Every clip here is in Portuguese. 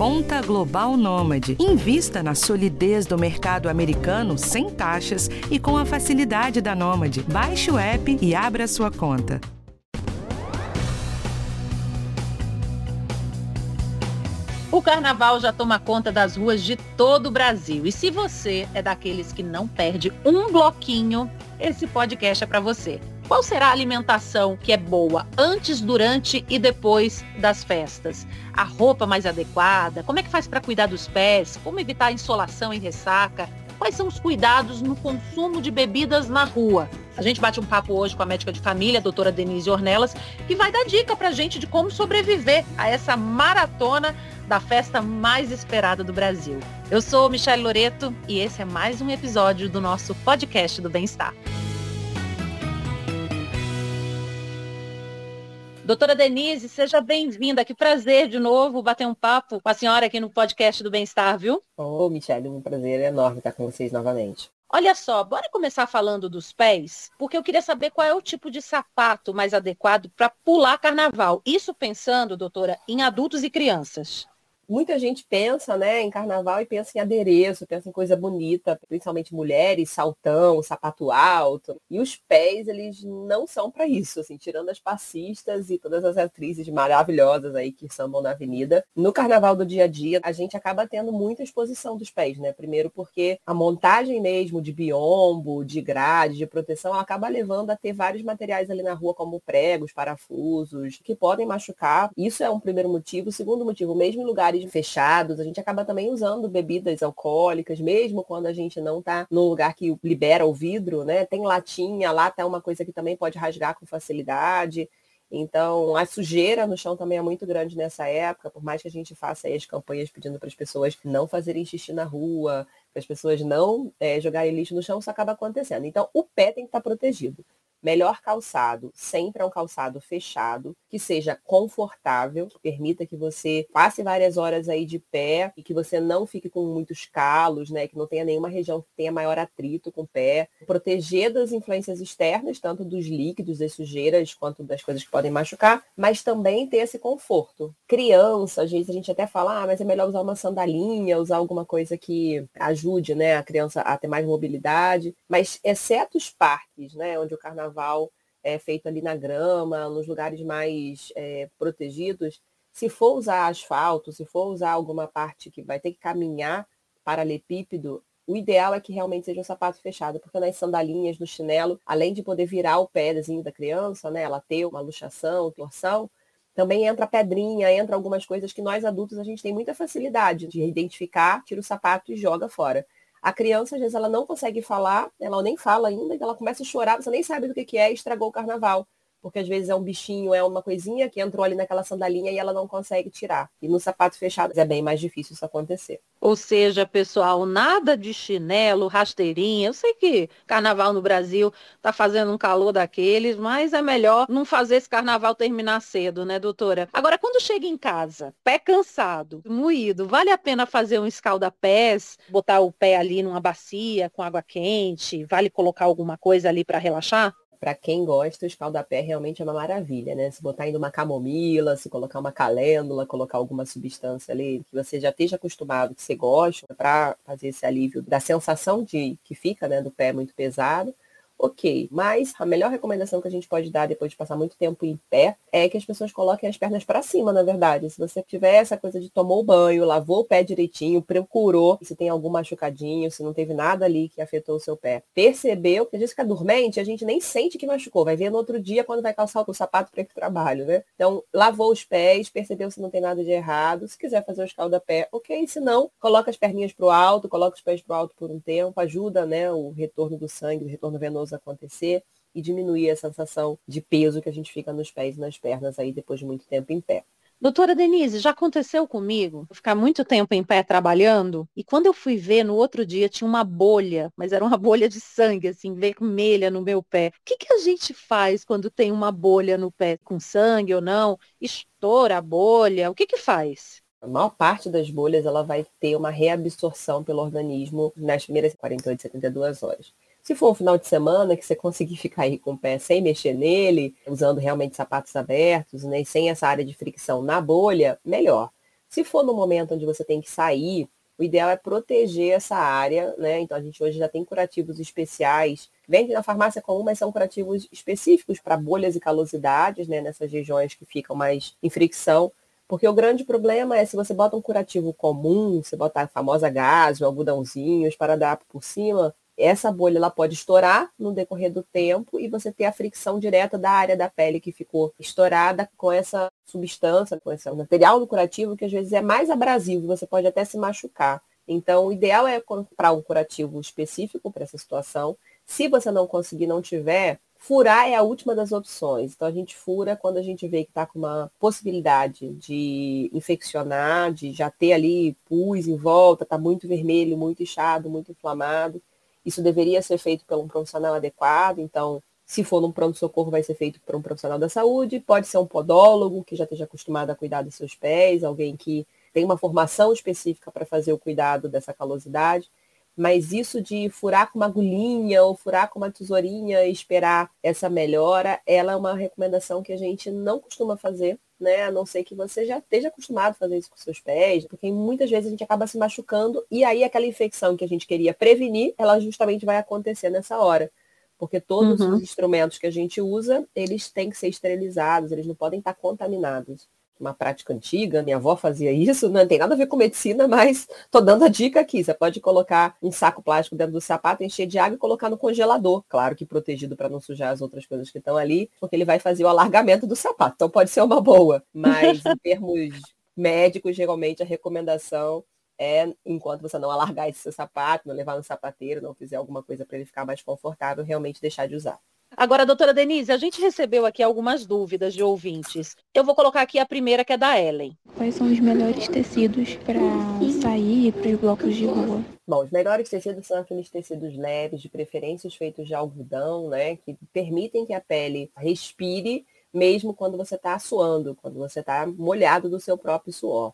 Conta Global Nômade. Invista na solidez do mercado americano sem taxas e com a facilidade da Nômade. Baixe o app e abra sua conta. O carnaval já toma conta das ruas de todo o Brasil. E se você é daqueles que não perde um bloquinho, esse podcast é para você. Qual será a alimentação que é boa antes, durante e depois das festas? A roupa mais adequada? Como é que faz para cuidar dos pés? Como evitar insolação e ressaca? Quais são os cuidados no consumo de bebidas na rua? A gente bate um papo hoje com a médica de família, a doutora Denise Ornelas, que vai dar dica pra gente de como sobreviver a essa maratona da festa mais esperada do Brasil. Eu sou Michelle Loreto e esse é mais um episódio do nosso podcast do Bem-Estar. Doutora Denise, seja bem-vinda. Que prazer de novo bater um papo com a senhora aqui no podcast do Bem-Estar, viu? Ô, oh, Michelle, um prazer enorme estar com vocês novamente. Olha só, bora começar falando dos pés, porque eu queria saber qual é o tipo de sapato mais adequado para pular carnaval. Isso pensando, doutora, em adultos e crianças muita gente pensa, né, em carnaval e pensa em adereço, pensa em coisa bonita, principalmente mulheres, saltão, sapato alto. E os pés, eles não são para isso, assim, tirando as passistas e todas as atrizes maravilhosas aí que sambam na avenida. No carnaval do dia a dia, a gente acaba tendo muita exposição dos pés, né? Primeiro porque a montagem mesmo de biombo, de grade, de proteção, ela acaba levando a ter vários materiais ali na rua, como pregos, parafusos, que podem machucar. Isso é um primeiro motivo. O segundo motivo, mesmo em lugares fechados, a gente acaba também usando bebidas alcoólicas, mesmo quando a gente não está num lugar que libera o vidro, né? Tem latinha, lá tá uma coisa que também pode rasgar com facilidade. Então, a sujeira no chão também é muito grande nessa época, por mais que a gente faça as campanhas pedindo para as pessoas não fazerem xixi na rua, para as pessoas não é, jogarem lixo no chão, isso acaba acontecendo. Então, o pé tem que estar tá protegido. Melhor calçado sempre é um calçado fechado, que seja confortável, que permita que você passe várias horas aí de pé e que você não fique com muitos calos, né? Que não tenha nenhuma região que tenha maior atrito com o pé. Proteger das influências externas, tanto dos líquidos, das sujeiras, quanto das coisas que podem machucar, mas também ter esse conforto. Criança, às vezes a gente até fala, ah, mas é melhor usar uma sandalinha, usar alguma coisa que ajude, né, a criança a ter mais mobilidade. Mas exceto os parques, né, onde o carnaval carnaval é, feito ali na grama, nos lugares mais é, protegidos, se for usar asfalto, se for usar alguma parte que vai ter que caminhar paralepípedo, o ideal é que realmente seja um sapato fechado, porque nas sandalinhas, no chinelo, além de poder virar o pézinho da criança, né, ela ter uma luxação, torção, também entra pedrinha, entra algumas coisas que nós adultos a gente tem muita facilidade de identificar, tira o sapato e joga fora. A criança, às vezes, ela não consegue falar, ela nem fala ainda, ela começa a chorar, você nem sabe do que, que é, estragou o carnaval porque às vezes é um bichinho, é uma coisinha que entrou ali naquela sandalinha e ela não consegue tirar. E no sapato fechado é bem mais difícil isso acontecer. Ou seja, pessoal, nada de chinelo, rasteirinha. Eu sei que carnaval no Brasil tá fazendo um calor daqueles, mas é melhor não fazer esse carnaval terminar cedo, né, doutora? Agora, quando chega em casa, pé cansado, moído, vale a pena fazer um escalda-pés, botar o pé ali numa bacia com água quente, vale colocar alguma coisa ali para relaxar? Para quem gosta, o escaldapé realmente é uma maravilha, né? Se botar ainda uma camomila, se colocar uma calêndula, colocar alguma substância ali que você já esteja acostumado, que você gosta, para fazer esse alívio da sensação de que fica, né, do pé muito pesado ok. Mas a melhor recomendação que a gente pode dar depois de passar muito tempo em pé é que as pessoas coloquem as pernas para cima, na verdade. Se você tiver essa coisa de tomou o banho, lavou o pé direitinho, procurou se tem algum machucadinho, se não teve nada ali que afetou o seu pé. Percebeu que a gente fica dormente, a gente nem sente que machucou. Vai ver no outro dia quando vai calçar o sapato para ir pro trabalho, né? Então, lavou os pés, percebeu se não tem nada de errado. Se quiser fazer o escalda-pé, ok. Se não, coloca as perninhas pro alto, coloca os pés pro alto por um tempo, ajuda, né, o retorno do sangue, o retorno venoso acontecer e diminuir a sensação de peso que a gente fica nos pés e nas pernas aí depois de muito tempo em pé. Doutora Denise, já aconteceu comigo ficar muito tempo em pé trabalhando e quando eu fui ver no outro dia tinha uma bolha, mas era uma bolha de sangue, assim, vermelha no meu pé. O que, que a gente faz quando tem uma bolha no pé, com sangue ou não? Estoura a bolha? O que que faz? A maior parte das bolhas ela vai ter uma reabsorção pelo organismo nas primeiras 48, 72 horas. Se for um final de semana que você conseguir ficar aí com o pé sem mexer nele, usando realmente sapatos abertos, né, sem essa área de fricção na bolha, melhor. Se for no momento onde você tem que sair, o ideal é proteger essa área, né? Então a gente hoje já tem curativos especiais. Vende na farmácia comum, mas são curativos específicos para bolhas e calosidades, né? Nessas regiões que ficam mais em fricção. Porque o grande problema é se você bota um curativo comum, você bota a famosa gás, o algodãozinho, esparadrapo por cima, essa bolha ela pode estourar no decorrer do tempo e você ter a fricção direta da área da pele que ficou estourada com essa substância, com esse material do curativo, que às vezes é mais abrasivo, você pode até se machucar. Então, o ideal é comprar um curativo específico para essa situação. Se você não conseguir, não tiver, furar é a última das opções. Então, a gente fura quando a gente vê que está com uma possibilidade de infeccionar, de já ter ali pus em volta, está muito vermelho, muito inchado, muito inflamado. Isso deveria ser feito por um profissional adequado, então, se for num pronto-socorro, vai ser feito por um profissional da saúde, pode ser um podólogo que já esteja acostumado a cuidar dos seus pés, alguém que tem uma formação específica para fazer o cuidado dessa calosidade. Mas isso de furar com uma agulhinha ou furar com uma tesourinha e esperar essa melhora, ela é uma recomendação que a gente não costuma fazer né? A não ser que você já esteja acostumado a fazer isso com seus pés, porque muitas vezes a gente acaba se machucando e aí aquela infecção que a gente queria prevenir, ela justamente vai acontecer nessa hora. Porque todos uhum. os instrumentos que a gente usa, eles têm que ser esterilizados, eles não podem estar contaminados uma prática antiga, minha avó fazia isso, não tem nada a ver com medicina, mas tô dando a dica aqui. Você pode colocar um saco plástico dentro do sapato, encher de água e colocar no congelador. Claro que protegido para não sujar as outras coisas que estão ali, porque ele vai fazer o alargamento do sapato. Então pode ser uma boa. Mas em termos médicos, geralmente a recomendação é, enquanto você não alargar esse seu sapato, não levar no sapateiro, não fizer alguma coisa para ele ficar mais confortável, realmente deixar de usar. Agora, doutora Denise, a gente recebeu aqui algumas dúvidas de ouvintes. Eu vou colocar aqui a primeira, que é da Ellen. Quais são os melhores tecidos para sair para os blocos de rua? Bom, os melhores tecidos são aqueles tecidos leves, de preferência feitos de algodão, né? Que permitem que a pele respire, mesmo quando você está suando, quando você está molhado do seu próprio suor.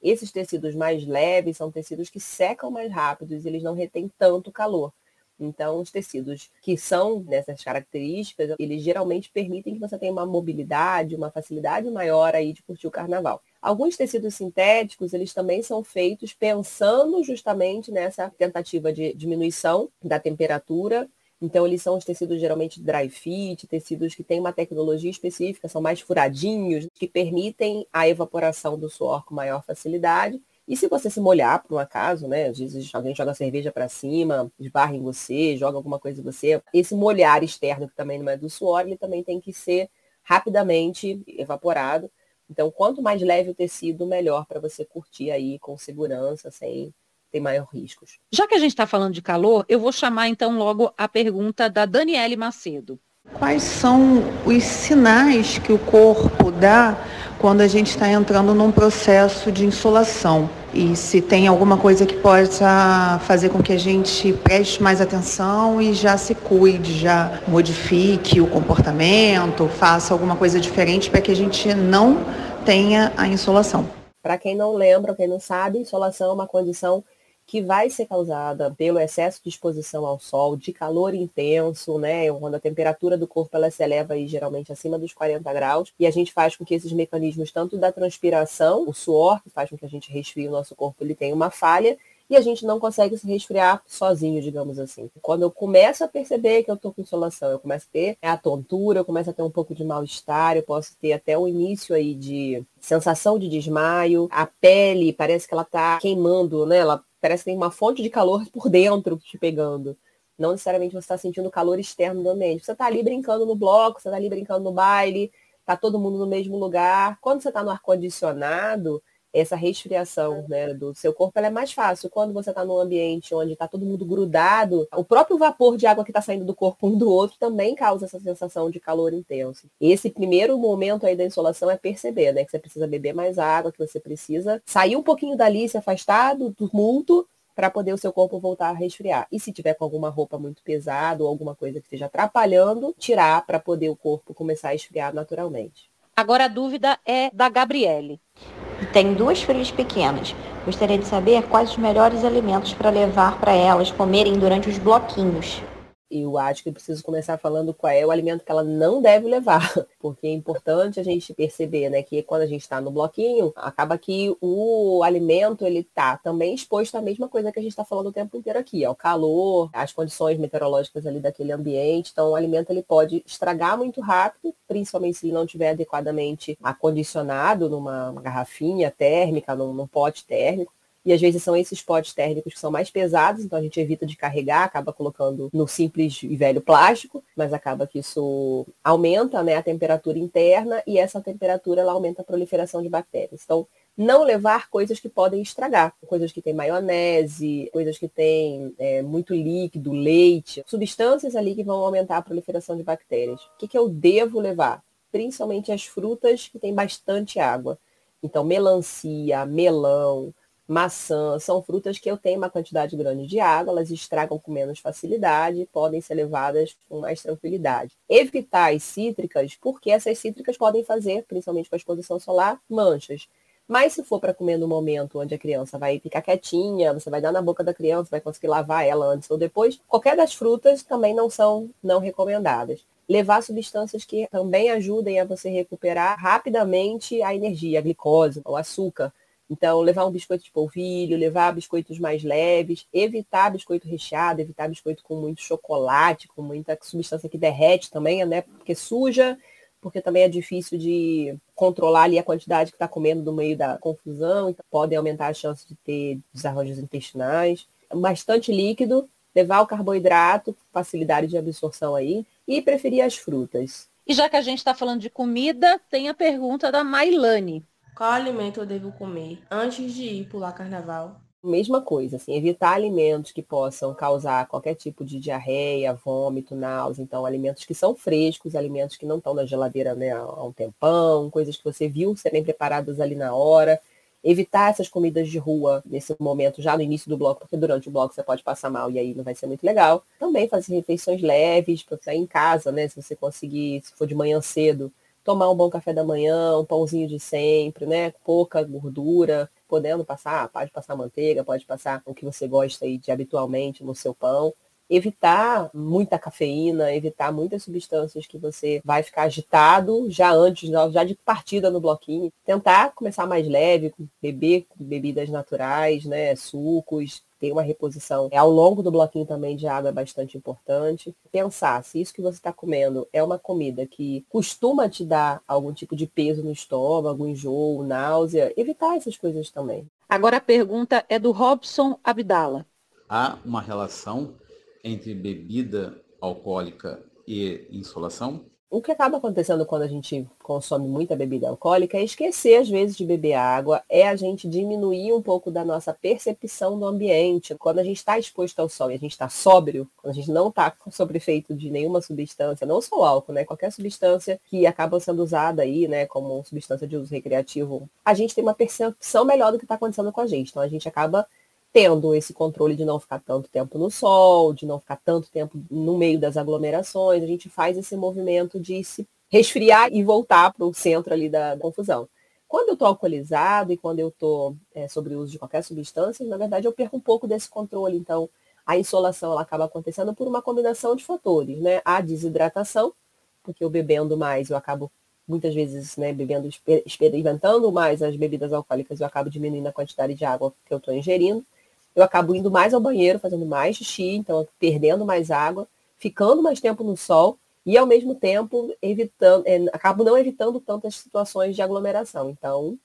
Esses tecidos mais leves são tecidos que secam mais rápido, e eles não retêm tanto calor. Então, os tecidos que são nessas características, eles geralmente permitem que você tenha uma mobilidade, uma facilidade maior aí de curtir o carnaval. Alguns tecidos sintéticos, eles também são feitos pensando justamente nessa tentativa de diminuição da temperatura. Então, eles são os tecidos geralmente dry fit, tecidos que têm uma tecnologia específica, são mais furadinhos, que permitem a evaporação do suor com maior facilidade e se você se molhar, por um acaso, né? Às vezes alguém joga cerveja para cima, esbarra em você, joga alguma coisa em você. Esse molhar externo, que também não é do suor, ele também tem que ser rapidamente evaporado. Então, quanto mais leve o tecido, melhor para você curtir aí com segurança, sem ter maior riscos. Já que a gente está falando de calor, eu vou chamar então logo a pergunta da Daniele Macedo. Quais são os sinais que o corpo dá quando a gente está entrando num processo de insolação? E se tem alguma coisa que possa fazer com que a gente preste mais atenção e já se cuide, já modifique o comportamento, faça alguma coisa diferente para que a gente não tenha a insolação. Para quem não lembra, quem não sabe, insolação é uma condição que vai ser causada pelo excesso de exposição ao sol, de calor intenso, né? Quando a temperatura do corpo ela se eleva aí, geralmente acima dos 40 graus, e a gente faz com que esses mecanismos, tanto da transpiração, o suor, que faz com que a gente resfrie o nosso corpo, ele tenha uma falha, e a gente não consegue se resfriar sozinho, digamos assim. Quando eu começo a perceber que eu estou com insolação, eu começo a ter a tontura, eu começo a ter um pouco de mal-estar, eu posso ter até o início aí de sensação de desmaio, a pele parece que ela está queimando, né? Ela parece que tem uma fonte de calor por dentro te pegando. Não necessariamente você está sentindo calor externo do ambiente. Você está ali brincando no bloco, você está ali brincando no baile, está todo mundo no mesmo lugar. Quando você está no ar-condicionado, essa resfriação né, do seu corpo é mais fácil. Quando você está num ambiente onde está todo mundo grudado, o próprio vapor de água que está saindo do corpo um do outro também causa essa sensação de calor intenso. Esse primeiro momento aí da insolação é perceber, né? Que você precisa beber mais água, que você precisa sair um pouquinho dali, se afastar do tumulto para poder o seu corpo voltar a resfriar. E se tiver com alguma roupa muito pesada ou alguma coisa que esteja atrapalhando, tirar para poder o corpo começar a esfriar naturalmente. Agora a dúvida é da Gabriele. Tenho duas filhas pequenas. Gostaria de saber quais os melhores alimentos para levar para elas comerem durante os bloquinhos. Eu acho que eu preciso começar falando qual é o alimento que ela não deve levar, porque é importante a gente perceber, né, que quando a gente está no bloquinho, acaba que o alimento ele tá também exposto à mesma coisa que a gente está falando o tempo inteiro aqui, ao calor, às condições meteorológicas ali daquele ambiente. Então, o alimento ele pode estragar muito rápido, principalmente se ele não estiver adequadamente acondicionado numa garrafinha térmica, num, num pote térmico. E às vezes são esses potes térmicos que são mais pesados, então a gente evita de carregar, acaba colocando no simples e velho plástico, mas acaba que isso aumenta né, a temperatura interna e essa temperatura ela aumenta a proliferação de bactérias. Então, não levar coisas que podem estragar, coisas que têm maionese, coisas que têm é, muito líquido, leite, substâncias ali que vão aumentar a proliferação de bactérias. O que, que eu devo levar? Principalmente as frutas que têm bastante água. Então, melancia, melão, maçã, são frutas que eu tenho uma quantidade grande de água, elas estragam com menos facilidade e podem ser levadas com mais tranquilidade. Evitar as cítricas, porque essas cítricas podem fazer, principalmente com a exposição solar, manchas. Mas se for para comer no momento onde a criança vai ficar quietinha, você vai dar na boca da criança, vai conseguir lavar ela antes ou depois, qualquer das frutas também não são não recomendadas. Levar substâncias que também ajudem a você recuperar rapidamente a energia, a glicose, o açúcar, então, levar um biscoito de polvilho, levar biscoitos mais leves, evitar biscoito recheado, evitar biscoito com muito chocolate, com muita substância que derrete também, né? Porque suja, porque também é difícil de controlar ali a quantidade que está comendo no meio da confusão, então podem aumentar a chance de ter desarranjos intestinais. Bastante líquido, levar o carboidrato, facilidade de absorção aí, e preferir as frutas. E já que a gente está falando de comida, tem a pergunta da Mailane. Qual alimento eu devo comer antes de ir pular carnaval? Mesma coisa, assim, evitar alimentos que possam causar qualquer tipo de diarreia, vômito, náusea. Então, alimentos que são frescos, alimentos que não estão na geladeira né, há um tempão, coisas que você viu serem preparadas ali na hora. Evitar essas comidas de rua nesse momento, já no início do bloco, porque durante o bloco você pode passar mal e aí não vai ser muito legal. Também fazer refeições leves, para sair em casa, né? Se você conseguir, se for de manhã cedo, tomar um bom café da manhã, um pãozinho de sempre, né? Pouca gordura, podendo passar, pode passar manteiga, pode passar o que você gosta aí de habitualmente no seu pão. Evitar muita cafeína, evitar muitas substâncias que você vai ficar agitado já antes, já de partida no bloquinho. Tentar começar mais leve, beber bebidas naturais, né? Sucos, ter uma reposição é, ao longo do bloquinho também de água é bastante importante. Pensar se isso que você está comendo é uma comida que costuma te dar algum tipo de peso no estômago, enjoo, náusea, evitar essas coisas também. Agora a pergunta é do Robson Abdala. Há uma relação entre bebida alcoólica e insolação? O que acaba acontecendo quando a gente consome muita bebida alcoólica é esquecer, às vezes, de beber água, é a gente diminuir um pouco da nossa percepção do ambiente. Quando a gente está exposto ao sol e a gente está sóbrio, quando a gente não está sobre efeito de nenhuma substância, não só o álcool, né? Qualquer substância que acaba sendo usada aí, né, como substância de uso recreativo, a gente tem uma percepção melhor do que está acontecendo com a gente. Então a gente acaba tendo esse controle de não ficar tanto tempo no sol, de não ficar tanto tempo no meio das aglomerações, a gente faz esse movimento de se resfriar e voltar para o centro ali da confusão. Quando eu estou alcoolizado e quando eu estou é, sobre o uso de qualquer substância, na verdade eu perco um pouco desse controle. Então, a insolação ela acaba acontecendo por uma combinação de fatores, né? A desidratação, porque eu bebendo mais, eu acabo muitas vezes, né, bebendo, experimentando mais as bebidas alcoólicas, eu acabo diminuindo a quantidade de água que eu estou ingerindo eu acabo indo mais ao banheiro, fazendo mais xixi, então perdendo mais água, ficando mais tempo no sol e ao mesmo tempo evitando, é, acabo não evitando tantas situações de aglomeração. Então,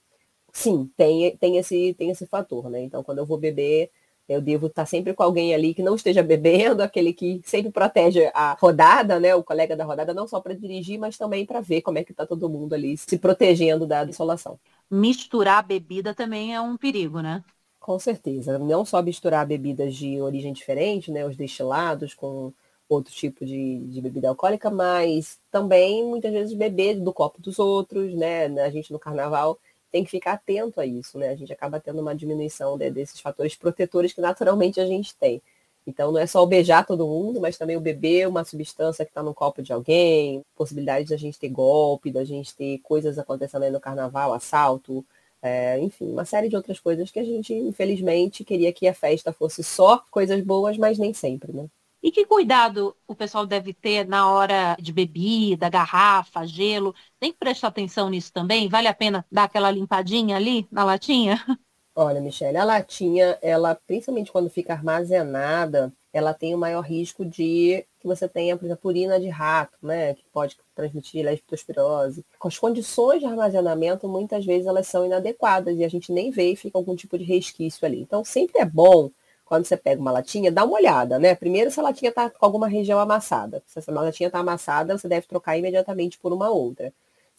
sim, tem, tem, esse, tem esse fator, né? Então, quando eu vou beber, eu devo estar sempre com alguém ali que não esteja bebendo, aquele que sempre protege a rodada, né? O colega da rodada, não só para dirigir, mas também para ver como é que está todo mundo ali se protegendo da insolação. Misturar bebida também é um perigo, né? Com certeza. Não só misturar bebidas de origem diferente, né? Os destilados com outro tipo de, de bebida alcoólica, mas também muitas vezes beber do copo dos outros, né? A gente no carnaval tem que ficar atento a isso, né? A gente acaba tendo uma diminuição de, desses fatores protetores que naturalmente a gente tem. Então não é só o beijar todo mundo, mas também o beber uma substância que está no copo de alguém, possibilidade de a gente ter golpe, da gente ter coisas acontecendo aí no carnaval, assalto, é, enfim, uma série de outras coisas que a gente, infelizmente, queria que a festa fosse só coisas boas, mas nem sempre, né? E que cuidado o pessoal deve ter na hora de bebida, garrafa, gelo? Tem que prestar atenção nisso também? Vale a pena dar aquela limpadinha ali na latinha? Olha, Michelle, a latinha, ela, principalmente quando fica armazenada, ela tem o maior risco de que você tenha, por exemplo, urina de rato, né, que pode transmitir leptospirose. As condições de armazenamento, muitas vezes, elas são inadequadas e a gente nem vê e fica algum tipo de resquício ali. Então, sempre é bom, quando você pega uma latinha, dar uma olhada, né? Primeiro, se a latinha está com alguma região amassada. Se essa latinha está amassada, você deve trocar imediatamente por uma outra.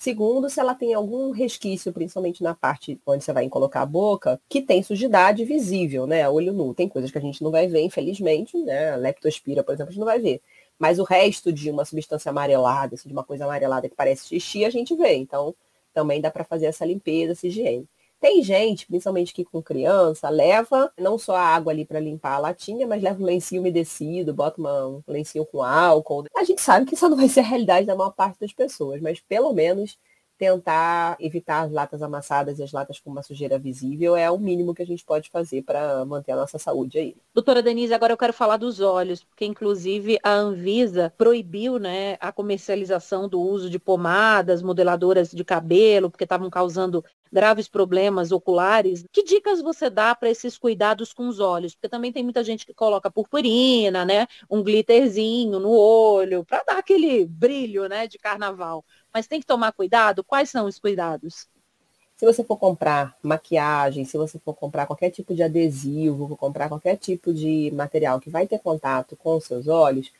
Segundo, se ela tem algum resquício, principalmente na parte onde você vai colocar a boca, que tem sujidade visível, né? Olho nu. Tem coisas que a gente não vai ver, infelizmente, né? A leptospira, por exemplo, a gente não vai ver. Mas o resto de uma substância amarelada, assim, de uma coisa amarelada que parece xixi, a gente vê. Então, também dá para fazer essa limpeza, essa higiene. Tem gente, principalmente que com criança, leva não só a água ali para limpar a latinha, mas leva um lencinho umedecido, bota uma, um lencinho com álcool. A gente sabe que isso não vai ser a realidade da maior parte das pessoas, mas pelo menos tentar evitar as latas amassadas e as latas com uma sujeira visível é o mínimo que a gente pode fazer para manter a nossa saúde aí. Doutora Denise, agora eu quero falar dos olhos, porque inclusive a Anvisa proibiu né, a comercialização do uso de pomadas, modeladoras de cabelo, porque estavam causando graves problemas oculares. Que dicas você dá para esses cuidados com os olhos? Porque também tem muita gente que coloca purpurina, né, um glitterzinho no olho, para dar aquele brilho né, de carnaval mas tem que tomar cuidado. Quais são os cuidados? Se você for comprar maquiagem, se você for comprar qualquer tipo de adesivo, comprar qualquer tipo de material que vai ter contato com os seus olhos,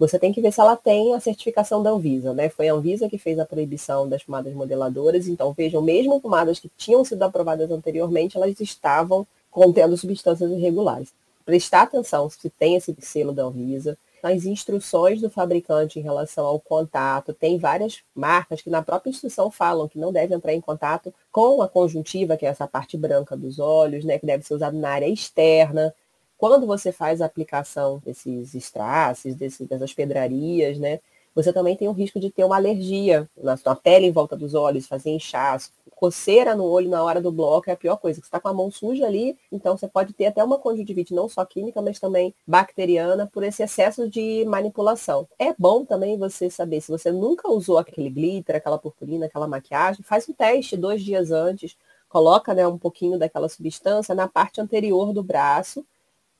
você tem que ver se ela tem a certificação da Anvisa, né? Foi a Anvisa que fez a proibição das pomadas modeladoras, então vejam, mesmo pomadas que tinham sido aprovadas anteriormente, elas estavam contendo substâncias irregulares. Prestar atenção se tem esse selo da Anvisa, nas instruções do fabricante em relação ao contato. Tem várias marcas que na própria instrução falam que não deve entrar em contato com a conjuntiva, que é essa parte branca dos olhos, né, que deve ser usado na área externa. Quando você faz a aplicação desses estraces, dessas pedrarias, né, você também tem o risco de ter uma alergia na sua pele em volta dos olhos, fazer inchaço, coceira no olho na hora do bloco é a pior coisa. Você está com a mão suja ali, então você pode ter até uma conjuntivite não só química, mas também bacteriana por esse excesso de manipulação. É bom também você saber se você nunca usou aquele glitter, aquela purpurina, aquela maquiagem, faz um teste dois dias antes, coloca né, um pouquinho daquela substância na parte anterior do braço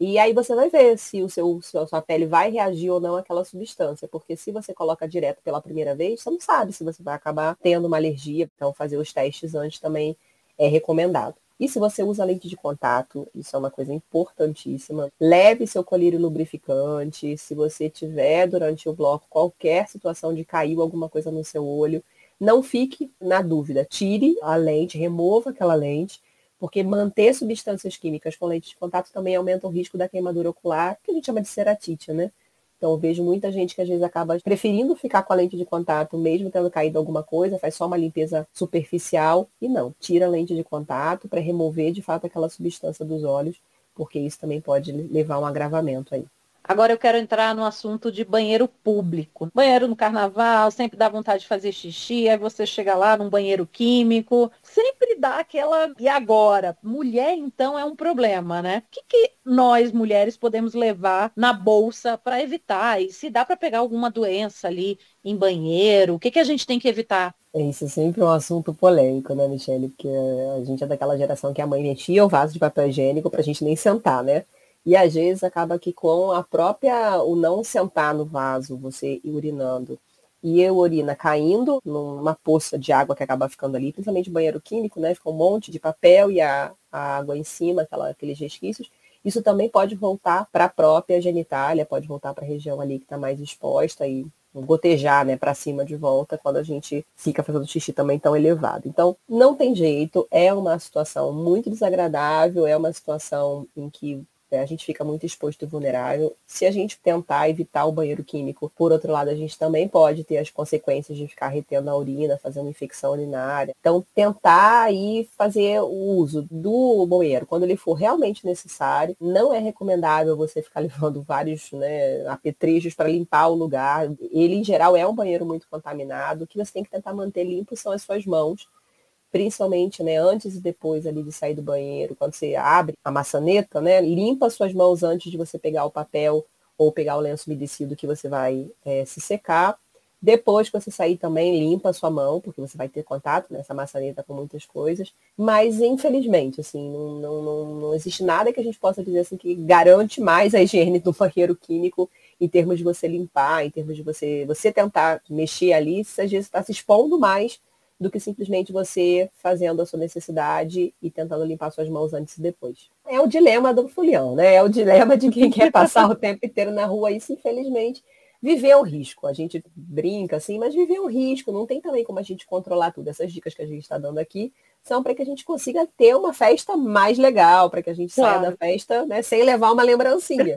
e aí você vai ver se o seu, se a sua pele vai reagir ou não àquela substância. Porque se você coloca direto pela primeira vez, você não sabe se você vai acabar tendo uma alergia. Então fazer os testes antes também é recomendado. E se você usa lente de contato, isso é uma coisa importantíssima. Leve seu colírio lubrificante. Se você tiver durante o bloco qualquer situação de caiu alguma coisa no seu olho, não fique na dúvida. Tire a lente, remova aquela lente porque manter substâncias químicas com lente de contato também aumenta o risco da queimadura ocular, que a gente chama de ceratite, né? Então, eu vejo muita gente que às vezes acaba preferindo ficar com a lente de contato, mesmo tendo caído alguma coisa, faz só uma limpeza superficial e não, tira a lente de contato para remover de fato aquela substância dos olhos, porque isso também pode levar a um agravamento aí. Agora eu quero entrar no assunto de banheiro público. Banheiro no carnaval, sempre dá vontade de fazer xixi, aí você chega lá num banheiro químico, sempre dá aquela. E agora? Mulher, então, é um problema, né? O que, que nós, mulheres, podemos levar na bolsa para evitar? E se dá para pegar alguma doença ali em banheiro, o que, que a gente tem que evitar? Isso é sempre um assunto polêmico, né, Michele? Porque a gente é daquela geração que a mãe enchia o vaso de papel higiênico pra gente nem sentar, né? E às vezes acaba que com a própria, o não sentar no vaso, você urinando, e a urina caindo numa poça de água que acaba ficando ali, principalmente banheiro químico, né? Fica um monte de papel e a, a água em cima, aquela, aqueles resquícios. Isso também pode voltar para a própria genitália, pode voltar para a região ali que está mais exposta e gotejar, né, para cima de volta quando a gente fica fazendo xixi também tão elevado. Então, não tem jeito, é uma situação muito desagradável, é uma situação em que é, a gente fica muito exposto e vulnerável. Se a gente tentar evitar o banheiro químico, por outro lado, a gente também pode ter as consequências de ficar retendo a urina, fazendo infecção urinária. Então, tentar aí fazer o uso do banheiro quando ele for realmente necessário. Não é recomendável você ficar levando vários né, apetrechos para limpar o lugar. Ele, em geral, é um banheiro muito contaminado. O que você tem que tentar manter limpo são as suas mãos principalmente né, antes e depois ali de sair do banheiro, quando você abre a maçaneta, né, limpa suas mãos antes de você pegar o papel ou pegar o lenço umedecido que você vai é, se secar. Depois que você sair também, limpa a sua mão, porque você vai ter contato nessa maçaneta com muitas coisas. Mas, infelizmente, assim, não, não, não, não, existe nada que a gente possa dizer assim que garante mais a higiene do banheiro químico em termos de você limpar, em termos de você, você tentar mexer ali, se às vezes está se expondo mais do que simplesmente você fazendo a sua necessidade e tentando limpar suas mãos antes e depois. É o dilema do fulião, né? É o dilema de quem quer passar o tempo inteiro na rua. Isso, infelizmente, viver o risco. A gente brinca assim, mas viver o risco. Não tem também como a gente controlar tudo. Essas dicas que a gente está dando aqui são para que a gente consiga ter uma festa mais legal, para que a gente claro. saia da festa né, sem levar uma lembrancinha.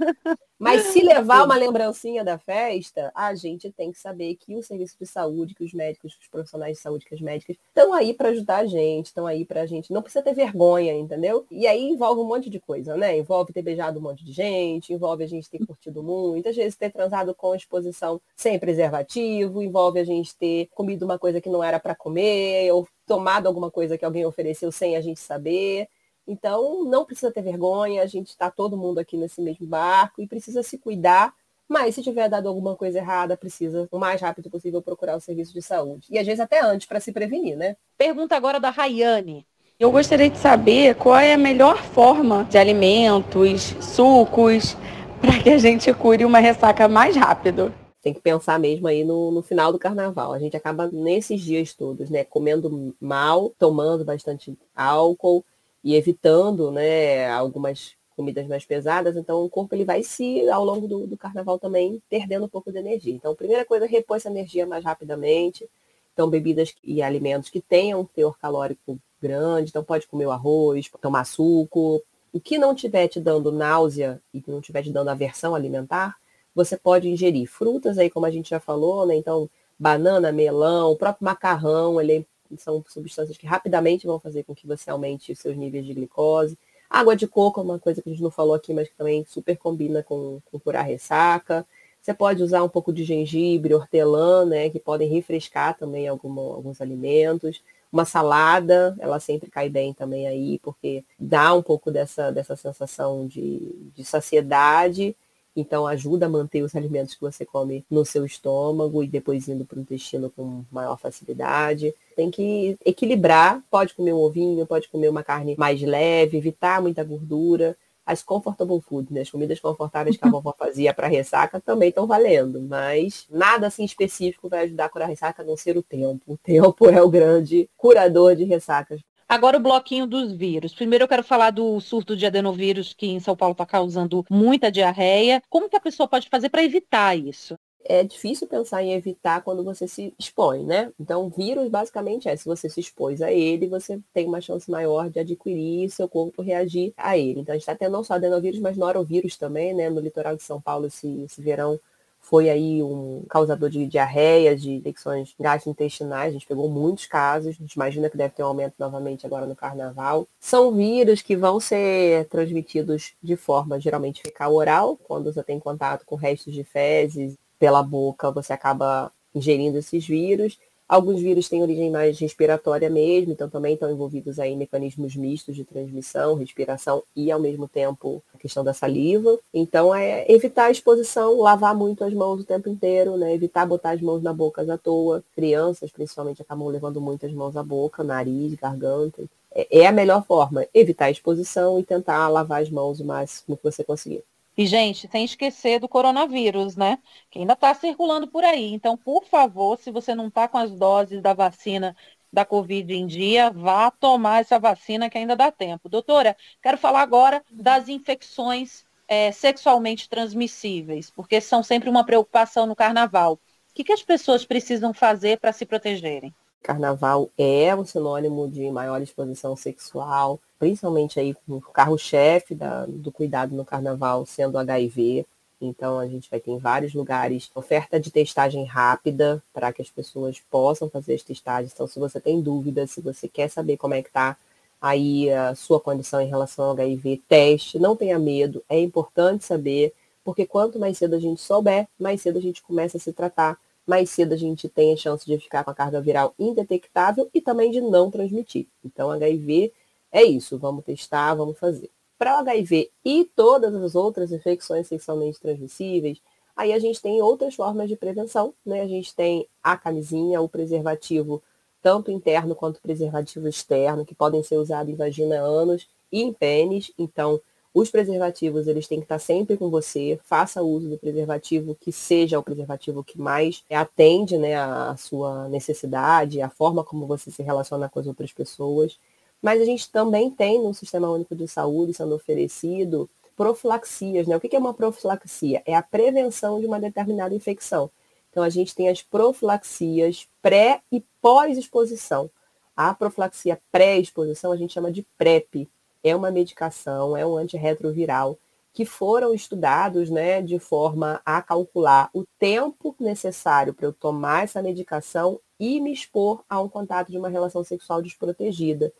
Mas se levar uma lembrancinha da festa, a gente tem que saber que o serviço de saúde, que os médicos, os profissionais de saúde, que as médicas, estão aí para ajudar a gente, estão aí para a gente. Não precisa ter vergonha, entendeu? E aí envolve um monte de coisa, né? Envolve ter beijado um monte de gente, envolve a gente ter curtido muito, às vezes ter transado com exposição sem preservativo, envolve a gente ter comido uma coisa que não era para comer, ou tomado alguma coisa que alguém ofereceu sem a gente saber. Então, não precisa ter vergonha, a gente está todo mundo aqui nesse mesmo barco e precisa se cuidar. Mas se tiver dado alguma coisa errada, precisa o mais rápido possível procurar o serviço de saúde. E às vezes até antes para se prevenir, né? Pergunta agora da Rayane. Eu gostaria de saber qual é a melhor forma de alimentos, sucos, para que a gente cure uma ressaca mais rápido tem que pensar mesmo aí no, no final do carnaval. A gente acaba nesses dias todos, né, comendo mal, tomando bastante álcool e evitando, né, algumas comidas mais pesadas, então o corpo ele vai se, ao longo do, do carnaval também, perdendo um pouco de energia. Então, a primeira coisa repor essa energia mais rapidamente. Então, bebidas e alimentos que tenham um teor calórico grande, então pode comer o arroz, tomar suco. O que não estiver te dando náusea e que não estiver te dando aversão alimentar, você pode ingerir frutas aí, como a gente já falou, né? Então, banana, melão, o próprio macarrão, ele são substâncias que rapidamente vão fazer com que você aumente os seus níveis de glicose. Água de coco é uma coisa que a gente não falou aqui, mas que também super combina com, com curar ressaca. Você pode usar um pouco de gengibre, hortelã, né, que podem refrescar também algum, alguns alimentos. Uma salada, ela sempre cai bem também aí, porque dá um pouco dessa, dessa sensação de, de saciedade então ajuda a manter os alimentos que você come no seu estômago e depois indo para o intestino com maior facilidade. Tem que equilibrar, pode comer um ovinho, pode comer uma carne mais leve, evitar muita gordura. As comfortable food, né? as comidas confortáveis que a vovó fazia para ressaca também estão valendo, mas nada assim específico vai ajudar a curar a ressaca a não ser o tempo. O tempo é o grande curador de ressacas Agora o bloquinho dos vírus. Primeiro eu quero falar do surto de adenovírus que em São Paulo está causando muita diarreia. Como que a pessoa pode fazer para evitar isso? é difícil pensar em evitar quando você se expõe, né? Então, vírus basicamente é, se você se expôs a ele, você tem uma chance maior de adquirir seu corpo reagir a ele. Então, a gente está tendo não só adenovírus, mas norovírus também, né? No litoral de São Paulo, esse, esse verão foi aí um causador de diarreia, de infecções gastrointestinais. A gente pegou muitos casos. A gente imagina que deve ter um aumento novamente agora no carnaval. São vírus que vão ser transmitidos de forma geralmente fecal oral, quando você tem contato com restos de fezes pela boca, você acaba ingerindo esses vírus. Alguns vírus têm origem mais respiratória mesmo, então também estão envolvidos aí mecanismos mistos de transmissão, respiração e ao mesmo tempo a questão da saliva. Então é evitar a exposição, lavar muito as mãos o tempo inteiro, né? Evitar botar as mãos na boca à toa. Crianças, principalmente, acabam levando muitas mãos à boca, nariz, garganta. É, é a melhor forma, evitar a exposição e tentar lavar as mãos o máximo que você conseguir. E, gente, sem esquecer do coronavírus, né? Que ainda está circulando por aí. Então, por favor, se você não está com as doses da vacina da Covid em dia, vá tomar essa vacina que ainda dá tempo. Doutora, quero falar agora das infecções é, sexualmente transmissíveis, porque são sempre uma preocupação no carnaval. O que, que as pessoas precisam fazer para se protegerem? Carnaval é um sinônimo de maior exposição sexual, principalmente aí o carro-chefe do cuidado no carnaval sendo HIV. Então a gente vai ter em vários lugares oferta de testagem rápida para que as pessoas possam fazer as testagens. Então, se você tem dúvidas, se você quer saber como é que está aí a sua condição em relação ao HIV, teste, não tenha medo, é importante saber, porque quanto mais cedo a gente souber, mais cedo a gente começa a se tratar, mais cedo a gente tem a chance de ficar com a carga viral indetectável e também de não transmitir. Então, HIV é isso, vamos testar, vamos fazer. para o HIV e todas as outras infecções sexualmente transmissíveis, aí a gente tem outras formas de prevenção, né? A gente tem a camisinha, o preservativo, tanto interno quanto preservativo externo, que podem ser usados em vagina, ânus e em pênis. Então, os preservativos, eles têm que estar sempre com você. Faça uso do preservativo que seja o preservativo que mais atende né, a sua necessidade, a forma como você se relaciona com as outras pessoas. Mas a gente também tem no Sistema Único de Saúde sendo oferecido profilaxias. Né? O que é uma profilaxia? É a prevenção de uma determinada infecção. Então, a gente tem as profilaxias pré e pós-exposição. A profilaxia pré-exposição a gente chama de PrEP, é uma medicação, é um antirretroviral, que foram estudados né, de forma a calcular o tempo necessário para eu tomar essa medicação e me expor a um contato de uma relação sexual desprotegida.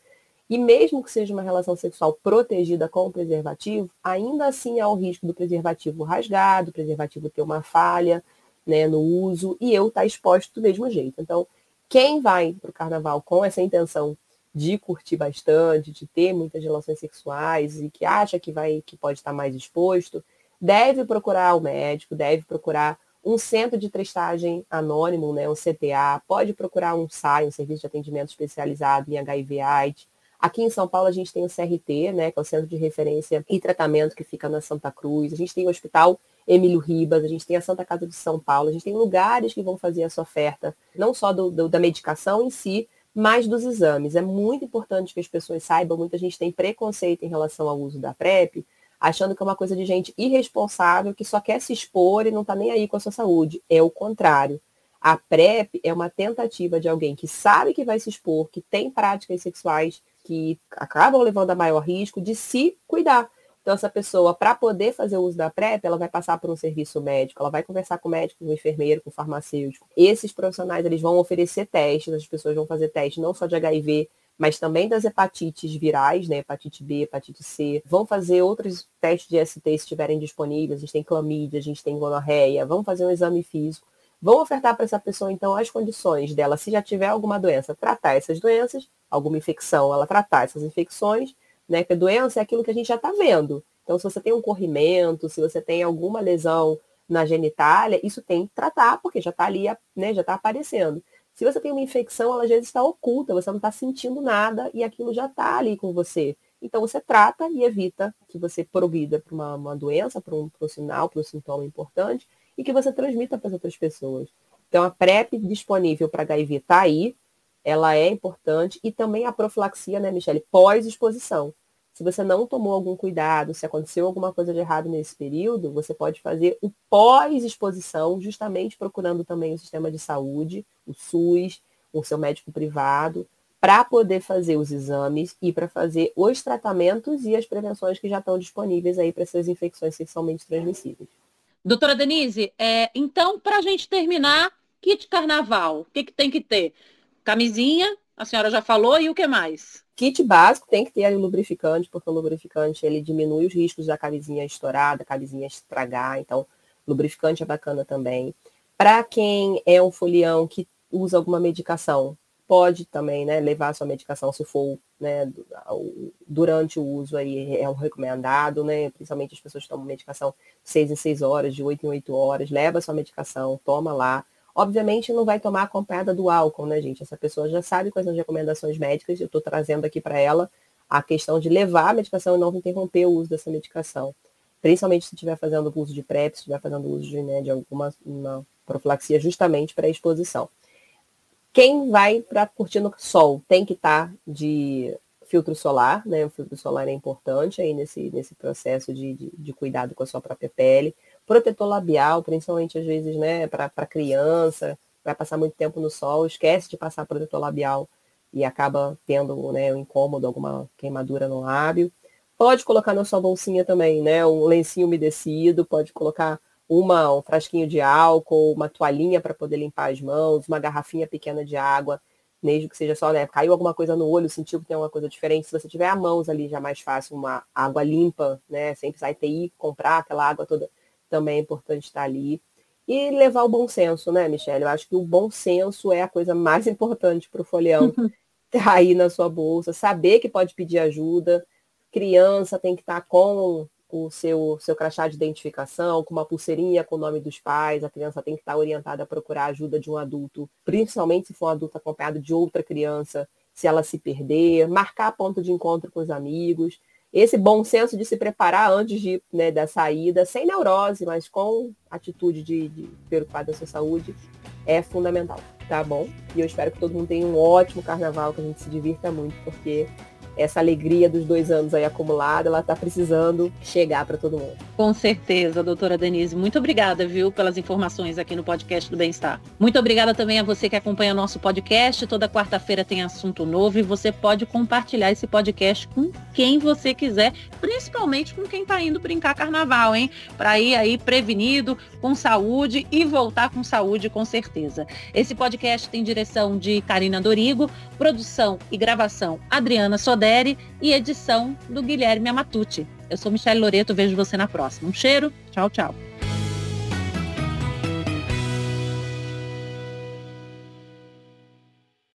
E mesmo que seja uma relação sexual protegida com o preservativo, ainda assim há o risco do preservativo rasgado, do preservativo ter uma falha né, no uso e eu estar tá exposto do mesmo jeito. Então, quem vai para o carnaval com essa intenção de curtir bastante, de ter muitas relações sexuais e que acha que vai que pode estar mais exposto, deve procurar o médico, deve procurar um centro de testagem anônimo, né, um CTA, pode procurar um SAI, um serviço de atendimento especializado em HIV AIDS. Aqui em São Paulo a gente tem o CRT, né, que é o Centro de Referência e Tratamento que fica na Santa Cruz. A gente tem o Hospital Emílio Ribas, a gente tem a Santa Casa de São Paulo, a gente tem lugares que vão fazer essa oferta, não só do, do, da medicação em si, mais dos exames. É muito importante que as pessoas saibam, muita gente tem preconceito em relação ao uso da PrEP, achando que é uma coisa de gente irresponsável que só quer se expor e não está nem aí com a sua saúde. É o contrário. A PrEP é uma tentativa de alguém que sabe que vai se expor, que tem práticas sexuais que acabam levando a maior risco de se cuidar. Então, essa pessoa, para poder fazer o uso da PrEP, ela vai passar por um serviço médico, ela vai conversar com o médico, com o enfermeiro, com o farmacêutico. Esses profissionais, eles vão oferecer testes, as pessoas vão fazer testes não só de HIV, mas também das hepatites virais, né? Hepatite B, hepatite C. Vão fazer outros testes de ST se estiverem disponíveis. A gente tem clamídia, a gente tem gonorreia. Vão fazer um exame físico. Vão ofertar para essa pessoa, então, as condições dela, se já tiver alguma doença, tratar essas doenças, alguma infecção, ela tratar essas infecções né? Porque doença é aquilo que a gente já está vendo. Então, se você tem um corrimento, se você tem alguma lesão na genitália, isso tem que tratar, porque já está ali, né, já está aparecendo. Se você tem uma infecção, ela às vezes está oculta, você não está sentindo nada e aquilo já está ali com você. Então você trata e evita que você progrida para uma, uma, doença, para um, um sinal, para um sintoma importante e que você transmita para as outras pessoas. Então a PrEP disponível para HIV está aí, ela é importante e também a profilaxia, né, Michele, pós-exposição. Se você não tomou algum cuidado, se aconteceu alguma coisa de errado nesse período, você pode fazer o pós-exposição, justamente procurando também o sistema de saúde, o SUS, o seu médico privado, para poder fazer os exames e para fazer os tratamentos e as prevenções que já estão disponíveis aí para essas infecções sexualmente transmissíveis. Doutora Denise, é, então, para a gente terminar, kit carnaval, o que, que tem que ter? Camisinha, a senhora já falou, e o que mais? Kit básico tem que ter ali lubrificante, porque o lubrificante ele diminui os riscos da camisinha estourar, da camisinha estragar, então lubrificante é bacana também. Para quem é um folião que usa alguma medicação, pode também né, levar a sua medicação se for né, durante o uso aí é o recomendado, né? Principalmente as pessoas que tomam medicação de 6 em 6 horas, de 8 em 8 horas, leva sua medicação, toma lá. Obviamente não vai tomar acompanhada do álcool, né, gente? Essa pessoa já sabe quais são as recomendações médicas, eu estou trazendo aqui para ela a questão de levar a medicação e não interromper o uso dessa medicação. Principalmente se estiver fazendo uso de PrEP, se estiver fazendo uso de, né, de alguma profilaxia justamente para exposição. Quem vai para curtir no sol tem que estar tá de filtro solar, né? O filtro solar é importante aí nesse, nesse processo de, de, de cuidado com a sua própria pele protetor labial, principalmente às vezes, né, para criança, vai passar muito tempo no sol, esquece de passar protetor labial e acaba tendo né, um incômodo, alguma queimadura no lábio. Pode colocar na sua bolsinha também, né? Um lencinho umedecido, pode colocar uma, um frasquinho de álcool, uma toalhinha para poder limpar as mãos, uma garrafinha pequena de água, mesmo que seja só, né? Caiu alguma coisa no olho, sentiu que tem uma coisa diferente. Se você tiver a mãos ali, já é mais fácil, uma água limpa, né? Sem precisar ir comprar aquela água toda também é importante estar ali. E levar o bom senso, né, Michelle? Eu acho que o bom senso é a coisa mais importante para o folião ter aí na sua bolsa, saber que pode pedir ajuda, criança tem que estar tá com o seu, seu crachá de identificação, com uma pulseirinha com o nome dos pais, a criança tem que estar orientada a procurar a ajuda de um adulto, principalmente se for um adulto acompanhado de outra criança, se ela se perder, marcar ponto de encontro com os amigos. Esse bom senso de se preparar antes de, né, da saída, sem neurose, mas com atitude de, de preocupar da sua saúde, é fundamental, tá bom? E eu espero que todo mundo tenha um ótimo carnaval, que a gente se divirta muito, porque essa alegria dos dois anos aí acumulada, ela está precisando chegar para todo mundo. Com certeza, doutora Denise. Muito obrigada, viu, pelas informações aqui no podcast do Bem-Estar. Muito obrigada também a você que acompanha nosso podcast. Toda quarta-feira tem assunto novo e você pode compartilhar esse podcast com quem você quiser, principalmente com quem está indo brincar carnaval, hein? Para ir aí prevenido, com saúde e voltar com saúde, com certeza. Esse podcast tem direção de Karina Dorigo, produção e gravação Adriana Sodré e edição do Guilherme Amatucci. Eu sou Michelle Loreto, vejo você na próxima. Um cheiro, tchau, tchau.